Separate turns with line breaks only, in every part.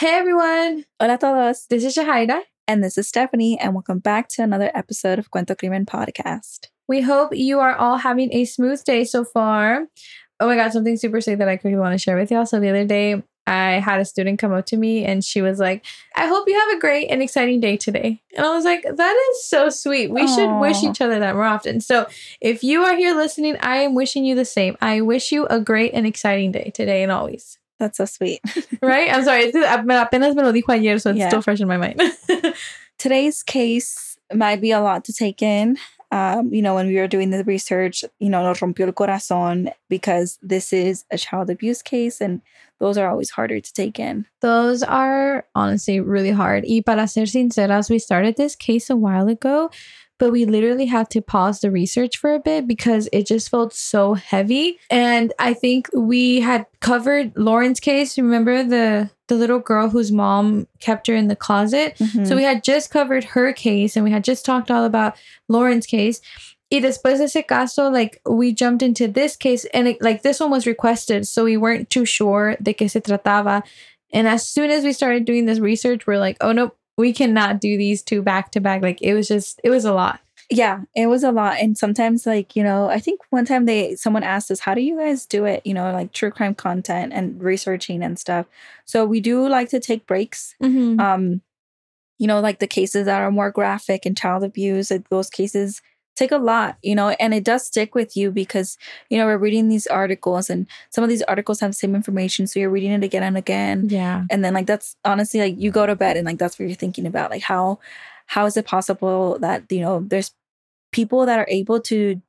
Hey everyone,
Hola a todos.
this is Shahaira.
And this is Stephanie, and welcome back to another episode of Cuento Crimen Podcast.
We hope you are all having a smooth day so far. Oh my god, something super sick that I quickly want to share with y'all. So the other day, I had a student come up to me and she was like, I hope you have a great and exciting day today. And I was like, that is so sweet. We should wish each other that more often. So if you are here listening, I am wishing you the same. I wish you a great and exciting day today and always.
That's so sweet.
Right? I'm sorry. Apenas me lo dijo ayer, so it's
Yeah.
still fresh in my mind.
Today's case might be a lot to take in. Um, you know, when we were doing the research, you know, nos rompió el corazón because this is a child abuse case, and those are always harder to take in.
Those are honestly really hard. Y para ser sinceras, we started this case a while ago, but we literally had to pause the research for a bit because it just felt so heavy. And I think we had covered Lauren's case. Remember the the little girl whose mom kept her in the closet? Mm-hmm. So we had just covered her case and we had just talked all about Lauren's case. Y después de ese caso, like we jumped into this case and it, like this one was requested, so we weren't too sure de qué se trataba. And as soon as we started doing this research, we're like, oh nope, we cannot do these two back to back. Like it was just, it was a lot.
yeah it was a lot. And sometimes like you know i think one time they someone asked us how do you guys do it? You know like true crime content and researching and stuff. So we do like to take breaks. Um you know like the cases that are more graphic and child abuse like those cases take a lot you know and it does stick with you because you know we're reading these articles and some of these articles have the same information so you're reading it again and again
Yeah.
and then like that's honestly like you go to bed and like that's what you're thinking about like how how is it possible that you know there's people that are able to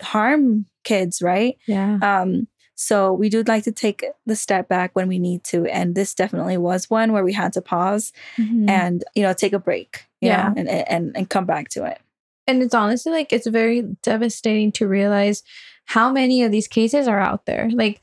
harm kids right
Yeah.
um so we do like to take the step back when we need to and this definitely was one where we had to pause
Mhm.
and you know take a break you
Yeah.
know, and, and and come back to it
And it's honestly like it's very devastating to realize how many of these cases are out there. Like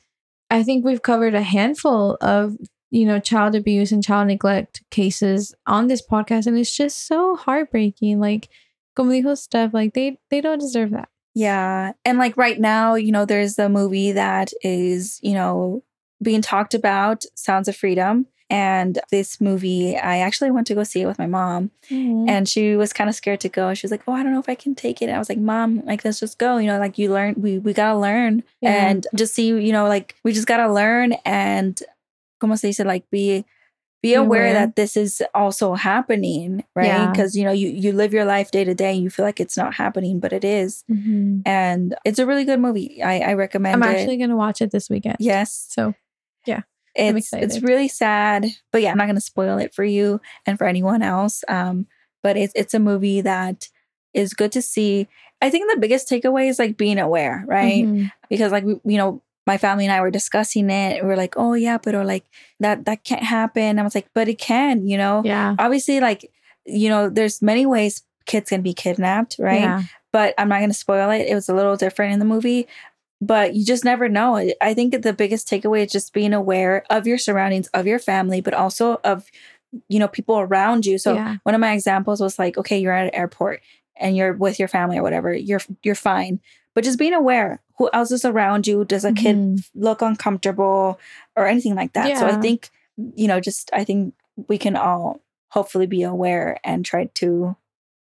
I think we've covered a handful of, you know, child abuse and child neglect cases on this podcast and it's just so heartbreaking. Like como dijo Steph, like they they don't deserve that.
yeah and like right now you know there's a movie that is you know being talked about sounds of freedom and this movie i actually went to go see it with my mom.
And
and she was kind of scared to go. She was like oh i don't know if i can take it. And i was like mom like let's just go you know like you learn we we gotta learn
Yeah.
and just see you know like we just gotta learn and como se dice? Like be be aware,
aware.
that this is also happening right?
Yeah.
because you know you you live your life day to day and you feel like it's not happening but it is.
Mhm.
and it's a really good movie. I i recommend
I'm
it.
actually gonna watch it this weekend.
yes.
So
it's it's really sad but yeah i'm not going to spoil it for you and for anyone else um but it's it's a movie that is good to see i think the biggest takeaway is like being aware right
mhm.
because like we, you know my family and i were discussing it and we are like oh yeah but or like that that can't happen i was like but it can you know
yeah.
obviously like you know there's many ways kids can be kidnapped right
Yeah.
but I'm not going to spoil it. It was a little different in the movie, but you just never know. I- think the biggest takeaway is just being aware of your surroundings, of your family, but also of you know people around you. So
yeah.
one of my examples was like, okay, you're at an airport and you're with your family or whatever. You're you're fine, but just being aware. Who else is around you? Does a kid
Mhm.
look uncomfortable or anything like that? So I think you know, just I think we can all hopefully be aware and try to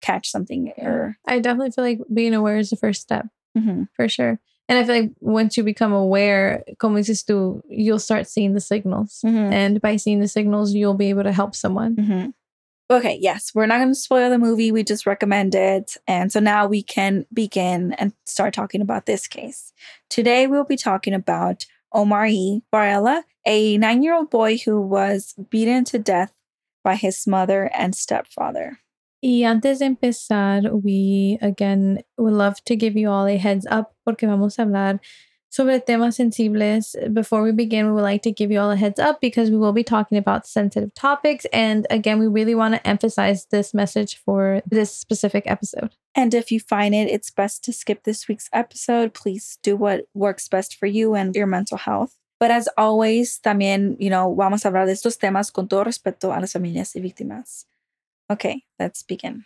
catch something or
I definitely feel like being aware is the first step.
Mhm.
for sure. And I feel like once you become aware, como dices tú, you'll start seeing the signals.
Mhm.
And by seeing the signals, you'll be able to help someone.
hmm Okay, yes, we're not going to spoil the movie. We just recommend it. And so now we can begin and start talking about this case. Today, we'll be talking about Omar E. Barella, a nine year old boy who was beaten to death by his mother and stepfather.
Y antes de empezar, we again would love to give you all a heads up porque vamos a hablar sobre temas sensibles. Before we begin, we would like to give you all a heads up because we will be talking about sensitive topics. And again, we really want to emphasize this message for this specific episode.
And if you find it, it's best to skip this week's episode. Please do what works best for you and your mental health. But as always, también, you know, vamos a hablar de estos temas con todo respeto a las familias y víctimas. Okay, let's begin.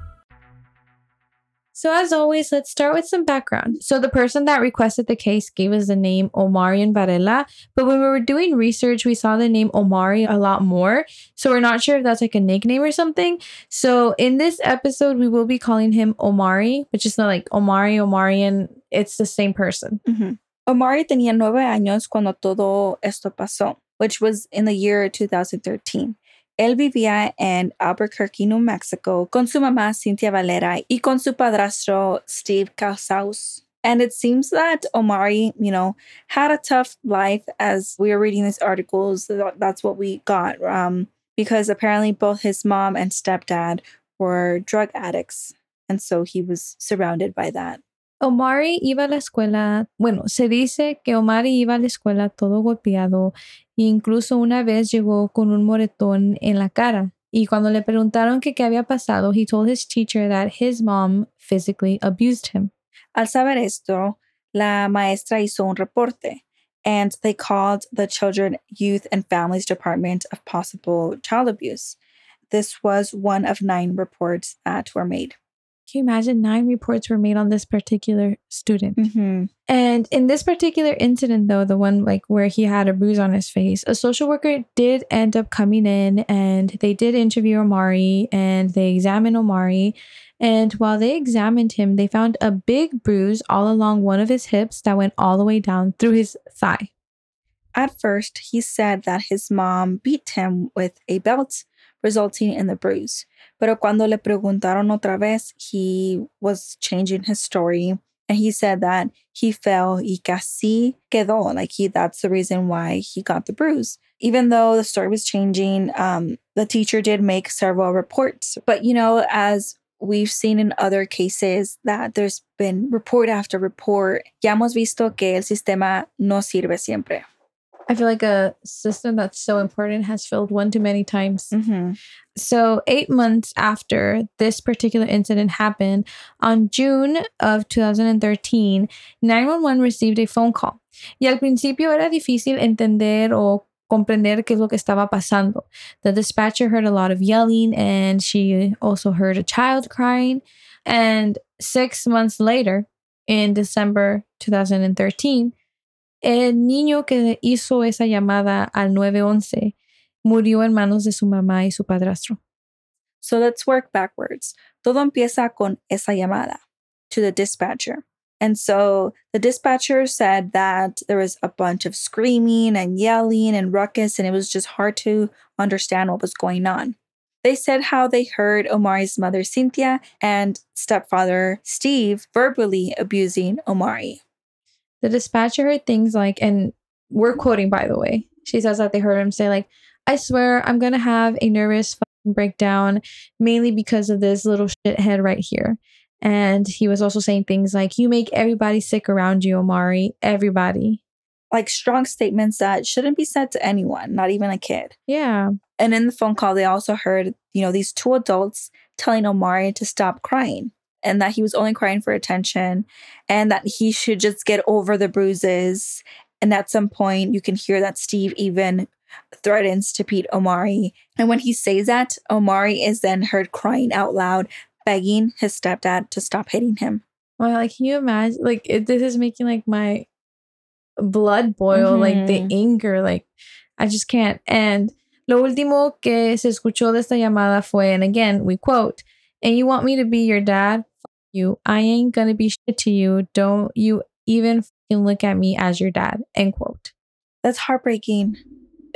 So, as always, let's start with some background. So, the person that requested the case gave us the name Omarion Varela, but when we were doing research, we saw the name Omaree a lot more. So, we're not sure if that's like a nickname or something. So, in this episode, we will be calling him Omaree, which is not like Omaree, Omarion, it's the same person.
Mm-hmm. Omaree tenía nueve años cuando todo esto pasó, which was in the year 2013. Él vivía en Albuquerque, New Mexico, con su mamá Cynthia Varela y con su padrastro Steve Casaus. And it seems that Omaree, you know, had a tough life as we were reading these articles. That's what we got. Um, because apparently both his mom and stepdad were drug addicts. And so he was surrounded by that.
Omaree iba a la escuela, bueno, se dice que Omaree iba a la escuela todo golpeado incluso una vez llegó con un moretón en la cara. Y cuando le preguntaron qué había pasado, he told his teacher that his mom physically abused him.
Al saber esto, la maestra hizo un reporte and they called the Children, Youth and Families Department of possible child abuse. This was one of nine reports that were made.
Can you imagine nine reports were made on this particular student? Mm-hmm. And in this particular incident, though, the one like where he had a bruise on his face, a social worker did end up coming in and they did interview Omaree and they examined Omaree. And while they examined him, they found a big bruise all along one of his hips that went all the way down through his thigh.
At first, he said that his mom beat him with a belt, resulting in the bruise. Pero cuando le preguntaron otra vez, he was changing his story. And he said that he fell y casi quedó. Like he, that's the reason why he got the bruise. Even though the story was changing, um, the teacher did make several reports. But you know, as we've seen in other cases that there's been report after report, ya hemos visto que el sistema no sirve siempre.
I feel like a system that's so important has failed one too many times. Mm-hmm. So, eight months after this particular incident happened, on June of 2013, 911 received a phone call. Y al principio era difícil entender o comprender qué es lo que estaba pasando. The dispatcher heard a lot of yelling and she also heard a child crying. And six months later, in December 2013, el niño que hizo esa llamada al 911 murió en manos de su mamá y su padrastro.
So let's work backwards. Todo empieza con esa llamada to the dispatcher. And so the dispatcher said that there was a bunch of screaming and yelling and ruckus, and it was just hard to understand what was going on. They said how they heard Omaree's mother, Cynthia, and stepfather, Steve, verbally abusing Omaree.
The dispatcher heard things like, and we're quoting, by the way, she says that they heard him say, like, I swear I'm going to have a nervous breakdown, mainly because of this little shithead right here. And he was also saying things like, You make everybody sick around you, Omaree. Everybody.
Like strong statements that shouldn't be said to anyone, not even a kid.
Yeah.
And in the phone call, they also heard, you know, these two adults telling Omaree to stop crying and that he was only crying for attention and that he should just get over the bruises. And at some point, you can hear that Steve even threatens to beat Omaree. And when he says that, Omaree is then heard crying out loud, begging his stepdad to stop hitting him.
Well, like, can you imagine? Like, it, this is making like my blood boil, mm-hmm. like the mm-hmm. anger. Like, I just can't. And lo último que se escuchó de esta llamada fue, and again, we quote, and you want me to be your dad? You. I ain't gonna be shit to you. Don't you even look at me as your dad. End quote.
That's heartbreaking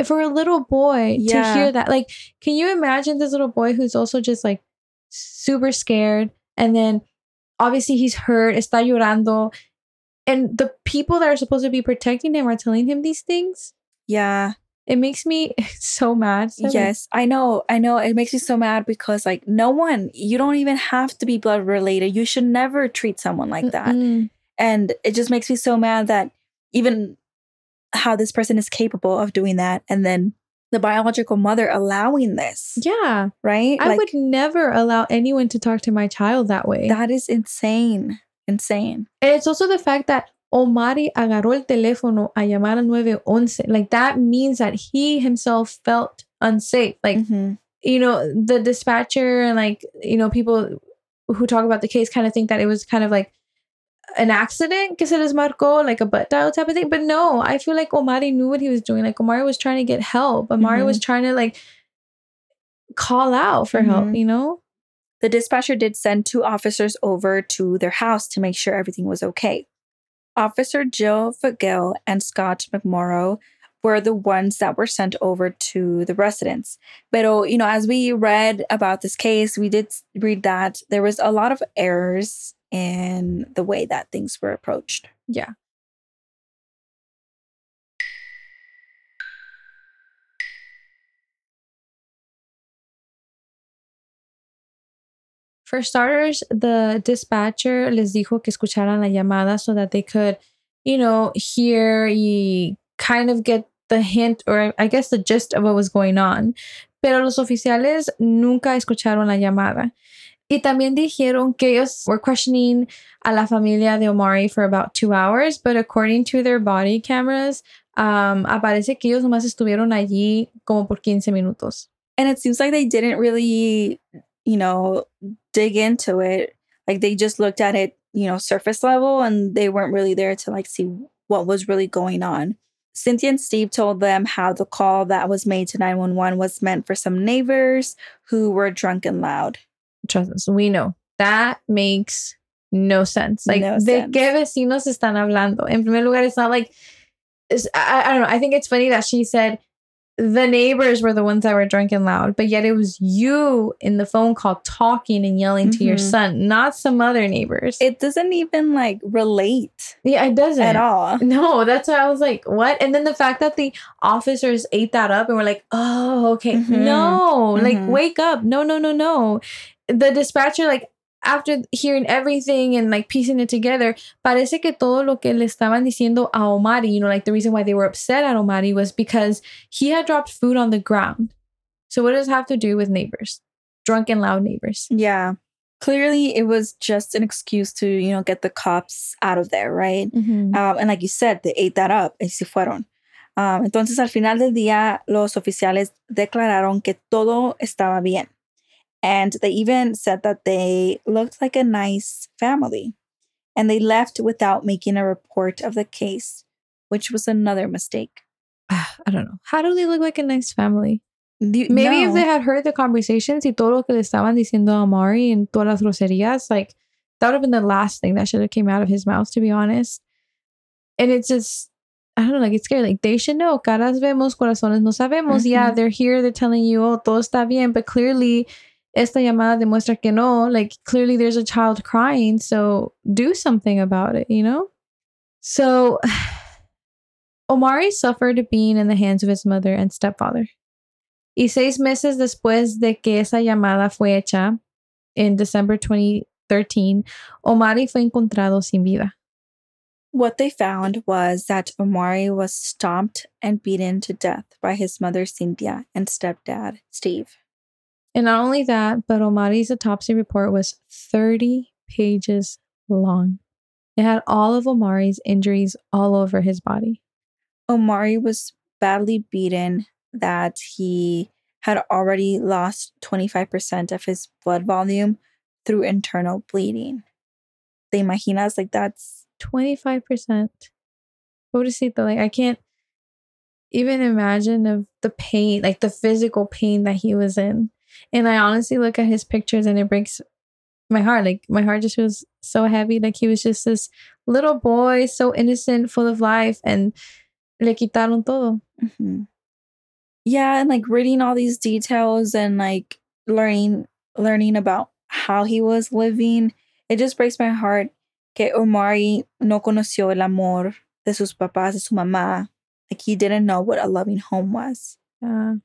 for a little boy yeah. to hear that like can you imagine this little boy who's also just like super scared and then obviously he's hurt está llorando and the people that are supposed to be protecting him are telling him these things
yeah
It makes me so mad. So
yes, I know. I know. It makes me so mad because, like, no one, you don't even have to be blood related. You should never treat someone like that.
Mm-mm.
And it just makes me so mad that even how this person is capable of doing that. And then the biological mother allowing this,
Yeah.
right?
I
Like,
would never allow anyone to talk to my child that way.
that is insane. Insane.
And it's also the fact that Omaree agarró el teléfono a llamar al 911. Like that means that he himself felt unsafe. Like,
Mhm.
you know, the dispatcher and like, you know, people who talk about the case kind of think that it was kind of like an accident que se les marcó, like a butt dial type of thing. But no, I feel like Omaree knew what he was doing. Like Omaree was trying to get help. Omaree was trying to like call out for help,
Mhm.
you know?
The dispatcher did send two officers over to their house to make sure everything was okay. Officer Jill Fagel and Scott McMorrow were the ones that were sent over to the residence. Pero, you know, as we read about this case, we did read that there was a lot of errors in the way that things were approached.
Yeah. For starters, the dispatcher les dijo que escucharan la llamada so that they could, you know, hear y kind of get the hint or I guess the gist of what was going on. Pero los oficiales nunca escucharon la llamada. Y también dijeron que ellos were questioning a la familia de Omaree for about two hours, but according to their body cameras, um, aparece que ellos nomás estuvieron allí como por 15 minutos.
And it seems like they didn't really, you know, dig into it. Like they just looked at it, you know, surface level and they weren't really there to like see what was really going on. Cynthia and Steve told them how the call that was made to 911 was meant for some neighbors who were drunk and loud.
Trust us, we know. That makes no sense. Like,
No
¿de
sense.
qué vecinos están hablando? In primer lugar, it's not like, I, I don't know. I think it's funny that she said the neighbors were the ones that were drunk and loud, but yet it was you in the phone call talking and yelling to your
Mhm.
son, not some other neighbors.
It doesn't even like relate
yeah, it doesn't.
at all.
No, that's why I was like, what? And then the fact that the officers ate that up and were like, oh, okay.
Mhm.
No, like,
Mhm.
wake up. No, no, no, no. The dispatcher, like, after hearing everything and like piecing it together, parece que todo lo que le estaban diciendo a Omaree, you know, like the reason why they were upset at Omaree was because he had dropped food on the ground. So, what does it have to do with neighbors? Drunk and loud neighbors.
Yeah. Clearly, it was just an excuse to, you know, get the cops out of there, right? Um, and like you said, they ate that up y se fueron. Um, entonces, al final del día, los oficiales declararon que todo estaba bien. And they even said that they looked like a nice family. And they left without making a report of the case, which was another mistake.
I don't know. How do they look like a nice family?
Do-
Maybe if they had heard the conversations y todo lo que le estaban diciendo a Omaree and todas las groserías, like that would have been the last thing that should have came out of his mouth, to be honest. And it's just, I don't know, like it's scary. Like they should know. Caras vemos, corazones no sabemos. Yeah,
Mhm.
they're here, they're telling you, oh, todo está bien, but clearly esta llamada demuestra que no. Like clearly there's a child crying, so do something about it, you know? So Omaree suffered being in the hands of his mother and stepfather. Y seis meses después de que esa llamada fue hecha, en December 2013, Omaree fue encontrado sin vida.
What they found was that Omaree was stomped and beaten to death by his mother, Cynthia, and stepdad, Steve.
And not only that, but Omaree's autopsy report was 30 pages long. It had all of Omaree's injuries all over his body.
Omaree was badly beaten, that he had already lost 25% of his blood volume through internal bleeding. Te imaginas? Like, that's
25%. Pobrecito, like I can't even imagine of the pain, like the physical pain that he was in. And I honestly look at his pictures and it breaks my heart. Like my heart just feels so heavy. Like he was just this little boy, so innocent, full of life, and le quitaron todo.
Mhm. yeah, and like reading all these details and like learning learning about how he was living, it just breaks my heart que Omaree no conoció el amor de sus papás, de su mamá, Like he didn't know what a loving home was.
Yeah.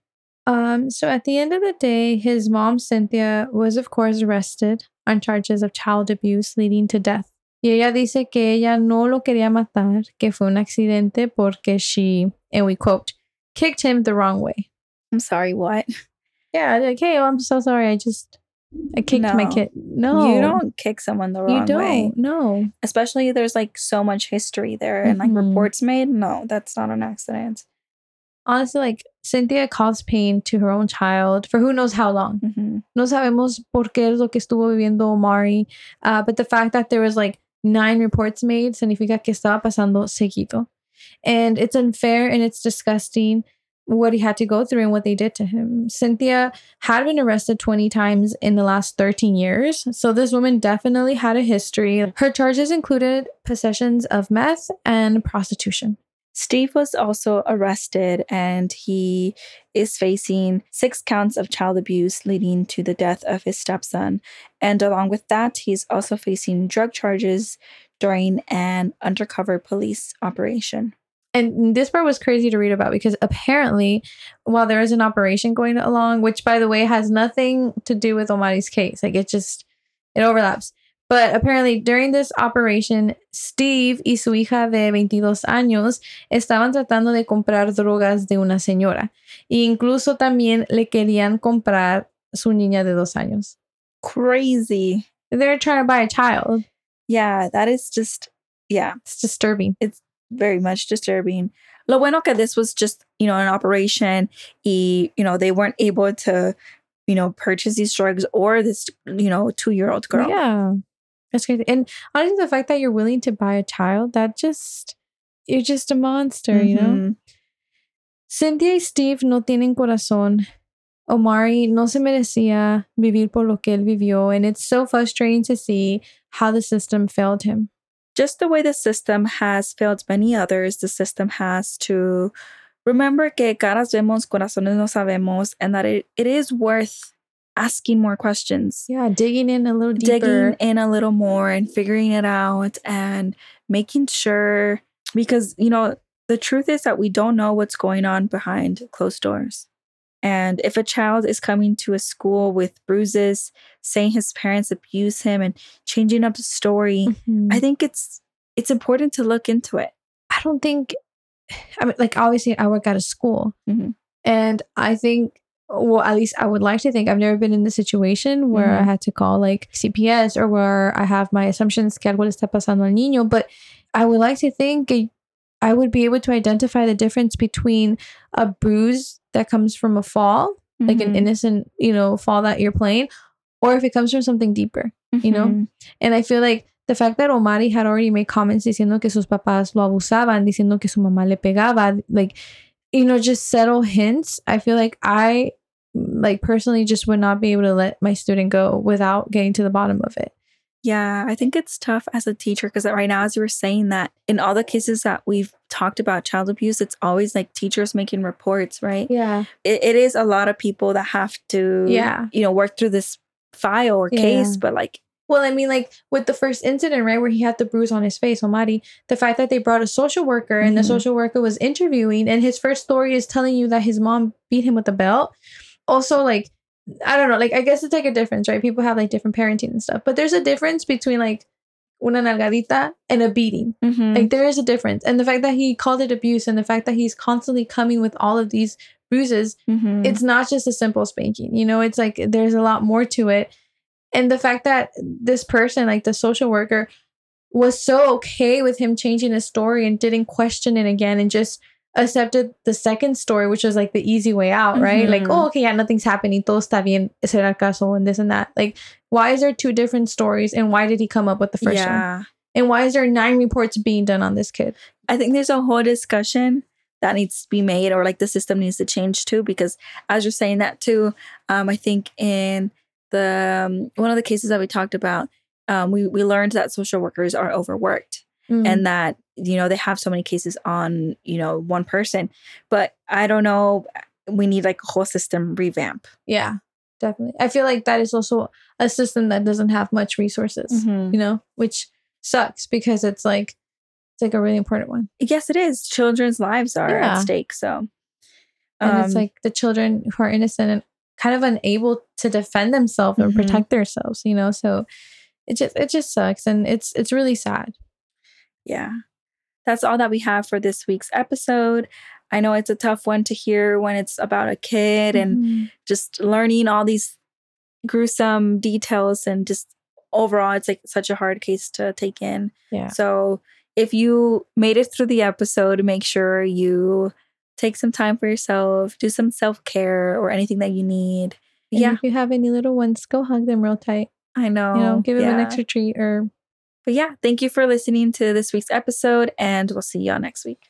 Um, so at the end of the day, his mom, Cynthia, was of course arrested on charges of child abuse leading to death. Y ella dice que ella no lo quería matar, que fue un accidente porque she, and we quote, kicked him the wrong way.
I'm sorry, what?
Yeah, like, hey, oh, I'm so sorry. I just, I kicked my kid. No.
You don't kick someone the wrong way.
You don't.
way.
No.
Especially there's like so much history there and like
Mhm.
reports made. No, that's not an accident.
Honestly, like, Cynthia caused pain to her own child for who knows how long.
Mhm.
No sabemos por qué es lo que estuvo viviendo Omaree, uh, but the fact that there was like nine reports made significa que estaba pasando seguido. And it's unfair and it's disgusting what he had to go through and what they did to him. Cynthia had been arrested 20 times in the last 13 years. So this woman definitely had a history. Her charges included possessions of meth and prostitution.
Steve was also arrested and he is facing six counts of child abuse leading to the death of his stepson. And along with that, he's also facing drug charges during an undercover police operation.
and this part was crazy to read about because apparently while there is an operation going along which by the way has nothing to do with omaree's case like it just it overlaps but apparently during this operation steve y su hija de 22 años estaban tratando de comprar drogas de una señora e incluso también le querían comprar su niña de dos años
Crazy.
they're trying to buy a child
Yeah, that is just, yeah,
it's disturbing It's
very much disturbing. Lo bueno que this was just, you know, an operation. Y, you know, they weren't able to, you know, purchase these drugs or this, you know, two year old girl.
Yeah. That's crazy. And honestly, the fact that you're willing to buy a child, that just, you're just a monster, you know?
Mhm.
Cynthia y Steve no tienen corazón. Omari no se merecía vivir por lo que él vivió. And it's so frustrating to see how the system failed him.
just the way the system has failed many others, the system has to remember que caras vemos, corazones no sabemos, and that it, it is worth asking more questions,
Yeah, digging in a little deeper.
digging in a little more and figuring it out and making sure because, you know, the truth is that we don't know what's going on behind closed doors. And if a child is coming to a school with bruises, saying his parents abuse him and changing up the story,
Mhm.
I think it's it's important to look into it.
I don't think, I mean, like, obviously, I work at a school.
Mhm.
And I think, well, at least I would like to think I've never been in the situation where I
Mhm.
had to call like CPS or where I have my assumptions que algo le está pasando al niño. But I would like to think I would be able to identify the difference between a bruise that comes from a fall, like an
Mhm.
innocent, you know, fall that you're playing, or if it comes from something deeper. you know?
Mhm.
And I feel like the fact that Omaree had already made comments diciendo que sus papás lo abusaban, diciendo que su mamá le pegaba, like, you know, just subtle hints. I feel like I, like, personally just would not be able to let my student go without getting to the bottom of it.
Yeah, I think it's tough as a teacher because right now, as you were saying that, in all the cases that we've talked about child abuse, it's always like teachers making reports, right?
Yeah.
It, it is a lot of people that have to,
Yeah.
you know, work through this file or
Yeah.
case, but like,
Well, I mean, like with the first incident, right, where he had the bruise on his face, Omaree, the fact that they brought a social worker and the
Mhm.
social worker was interviewing, and his first story is telling you that his mom beat him with a belt. Also, like, I don't know, like, I guess it's like a difference, right? People have like different parenting and stuff, but there's a difference between like una nalgadita and a beating.
Mhm.
Like, there is a difference. And the fact that he called it abuse and the fact that he's constantly coming with all of these bruises
Mhm.
it's not just a simple spanking you know it's like there's a lot more to it and the fact that this person like the social worker was so okay with him changing his story and didn't question it again and just accepted the second story which was like the easy way out right like
Mhm.
oh okay yeah nothing's happening todo está bien el caso and this and that like why is there two different stories and why did he come up with the first one
yeah.
and why is there nine reports being done on this kid
I think there's a whole discussion that needs to be made, or like the system needs to change too. Because as you're saying that too, um, I think in the um, one of the cases that we talked about, um, we we learned that social workers are overworked
Mm.
and that you know they have so many cases on you know one person. But I don't know. We need like a whole system revamp.
yeah definitely i feel like that is also a system that doesn't have much resources
Mm-hmm.
you know, which sucks because it's like it's like a really important one.
Yes, it is. Children's lives are
Yeah.
at stake. So,
And it's
um,
like the children who are innocent and kind of unable to defend themselves or
Mhm.
protect themselves, you know. So it just it just sucks, and it's it's really sad.
yeah, that's all that we have for this week's episode. I know it's a tough one to hear when it's about a kid and
Mhm.
just learning all these gruesome details and just overall it's like such a hard case to take in.
yeah,
So if you made it through the episode, make sure you take some time for yourself, do some self-care or anything that you need.
And
yeah,
If you have any little ones, go hug them real tight.
I know.
You know, give them an extra treat or
But yeah, thank you for listening to this week's episode and we'll see y'all next week.